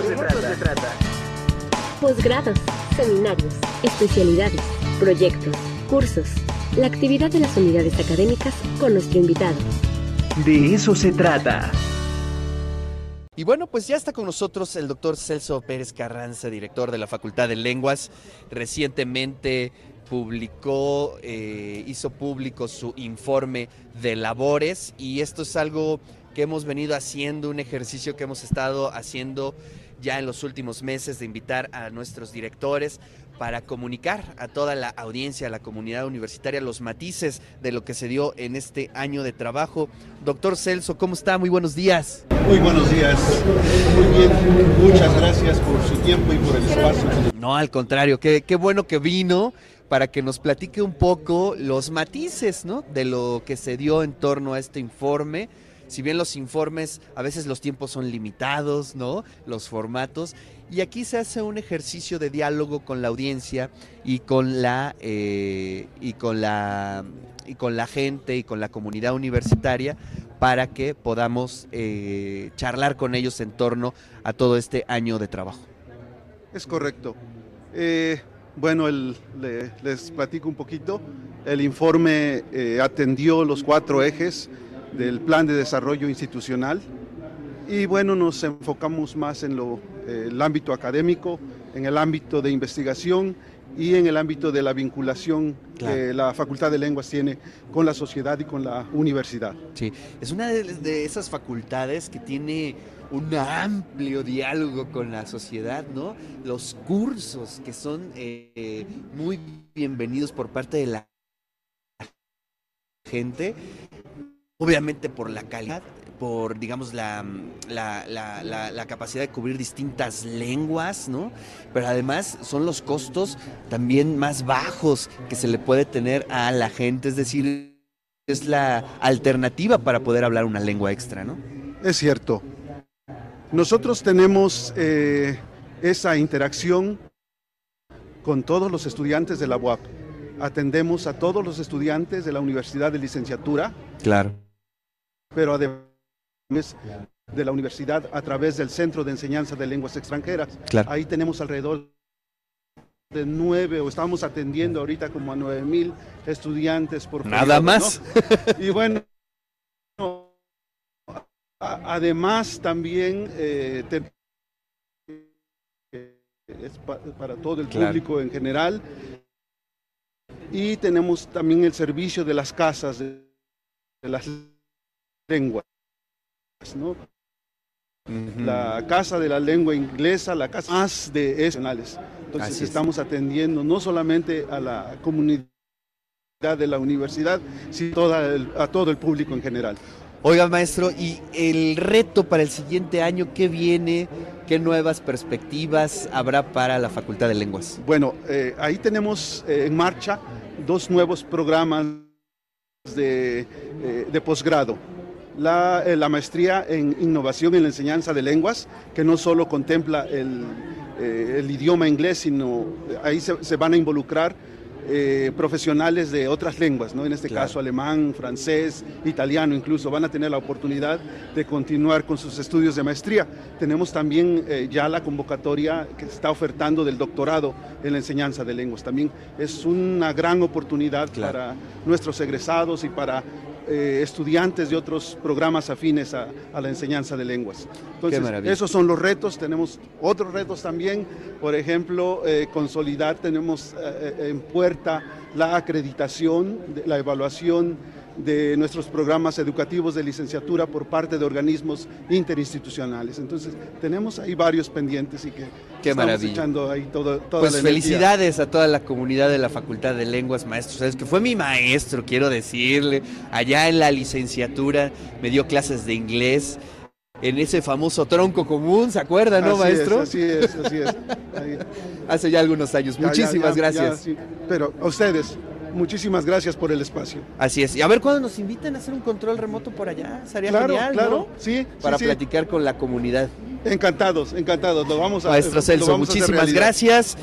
eso, se, trata. se trata. Posgrados, seminarios, especialidades, proyectos, cursos. La actividad de las unidades académicas con nuestro invitado. De eso se trata. Y bueno, pues ya está con nosotros el doctor Celso Pérez Carranza, director de la Facultad de Lenguas. Recientemente publicó, eh, hizo público su informe de labores y esto es algo que hemos venido haciendo, un ejercicio que hemos estado haciendo ya en los últimos meses de invitar a nuestros directores para comunicar a toda la audiencia, a la comunidad universitaria, los matices de lo que se dio en este año de trabajo. Doctor Celso, ¿cómo está? Muy buenos días. Muy buenos días. Muy bien. Muchas gracias por su tiempo y por el espacio. No, al contrario, qué, qué bueno que vino para que nos platique un poco los matices ¿no? de lo que se dio en torno a este informe. Si bien los informes, a veces los tiempos son limitados, ¿no? Los formatos. Y aquí se hace un ejercicio de diálogo con la audiencia y con la, eh, y con la, y con la gente y con la comunidad universitaria para que podamos eh, charlar con ellos en torno a todo este año de trabajo. Es correcto. Eh, bueno, el, le, les platico un poquito. El informe atendió los cuatro ejes del plan de desarrollo institucional y bueno, nos enfocamos más en lo, eh, el ámbito académico, en el ámbito de investigación y en el ámbito de la vinculación Claro. que la Facultad de Lenguas tiene con la sociedad y con la universidad. Sí, es una de, de esas facultades que tiene un amplio diálogo con la sociedad, ¿no? Los cursos que son eh, muy bienvenidos por parte de la gente, obviamente por la calidad, por, digamos, la, la, la, la, la capacidad de cubrir distintas lenguas, ¿no? Pero además son los costos también más bajos que se le puede tener a la gente, es decir, es la alternativa para poder hablar una lengua extra, ¿no? Es cierto. Nosotros tenemos eh, esa interacción con todos los estudiantes de la UAP. Atendemos a todos los estudiantes de la Universidad de Licenciatura, Claro. Pero además de la universidad a través del Centro de Enseñanza de Lenguas Extranjeras. Claro. Ahí tenemos alrededor de nueve, o estamos atendiendo ahorita como a nueve mil estudiantes por Nada periodo, ¿no? más. Y bueno, además también eh, te- es pa- para todo el Claro. público en general. Y tenemos también el servicio de las casas de, de las lenguas, ¿no? La casa de la lengua inglesa, la casa más de nacionales. Entonces Así es. estamos atendiendo no solamente a la comunidad de la universidad, sino toda el- a todo el público en general. Oiga, maestro, y el reto para el siguiente año, ¿qué viene? ¿Qué nuevas perspectivas habrá para la Facultad de Lenguas? Bueno, eh, ahí tenemos eh, en marcha dos nuevos programas de, eh, de posgrado. La, eh, la maestría en innovación en la enseñanza de lenguas, que no solo contempla el, eh, el idioma inglés, sino eh, ahí se, se van a involucrar eh, profesionales de otras lenguas, ¿no? en este Claro. caso alemán, francés, italiano incluso, van a tener la oportunidad de continuar con sus estudios de maestría. Tenemos también eh, ya la convocatoria que está ofertando del doctorado en la enseñanza de lenguas. También es una gran oportunidad Claro. para nuestros egresados y para eh, estudiantes de otros programas afines a, a la enseñanza de lenguas. Entonces, esos son los retos. Tenemos otros retos también, por ejemplo, eh, consolidar, tenemos eh, en puerta la acreditación, la evaluación de nuestros programas educativos de licenciatura por parte de organismos interinstitucionales. Entonces, tenemos ahí varios pendientes y que Qué estamos maravilla. echando ahí todo, toda Pues la felicidades a toda la comunidad de la Facultad de Lenguas, maestro. Sabes que fue mi maestro, quiero decirle. Allá en la licenciatura me dio clases de inglés en ese famoso tronco común, ¿se acuerda, no, Así maestro? Es, así es, así es. Hace ya algunos años. Ya, Muchísimas ya, gracias. sí. Pero a ustedes, muchísimas gracias por el espacio. Así es. Y a ver cuándo nos inviten a hacer un control remoto por allá. Sería claro, genial, claro, ¿no? sí, Para sí. platicar con la comunidad. Encantados, encantados. Lo vamos a Maestro Celso, muchísimas gracias.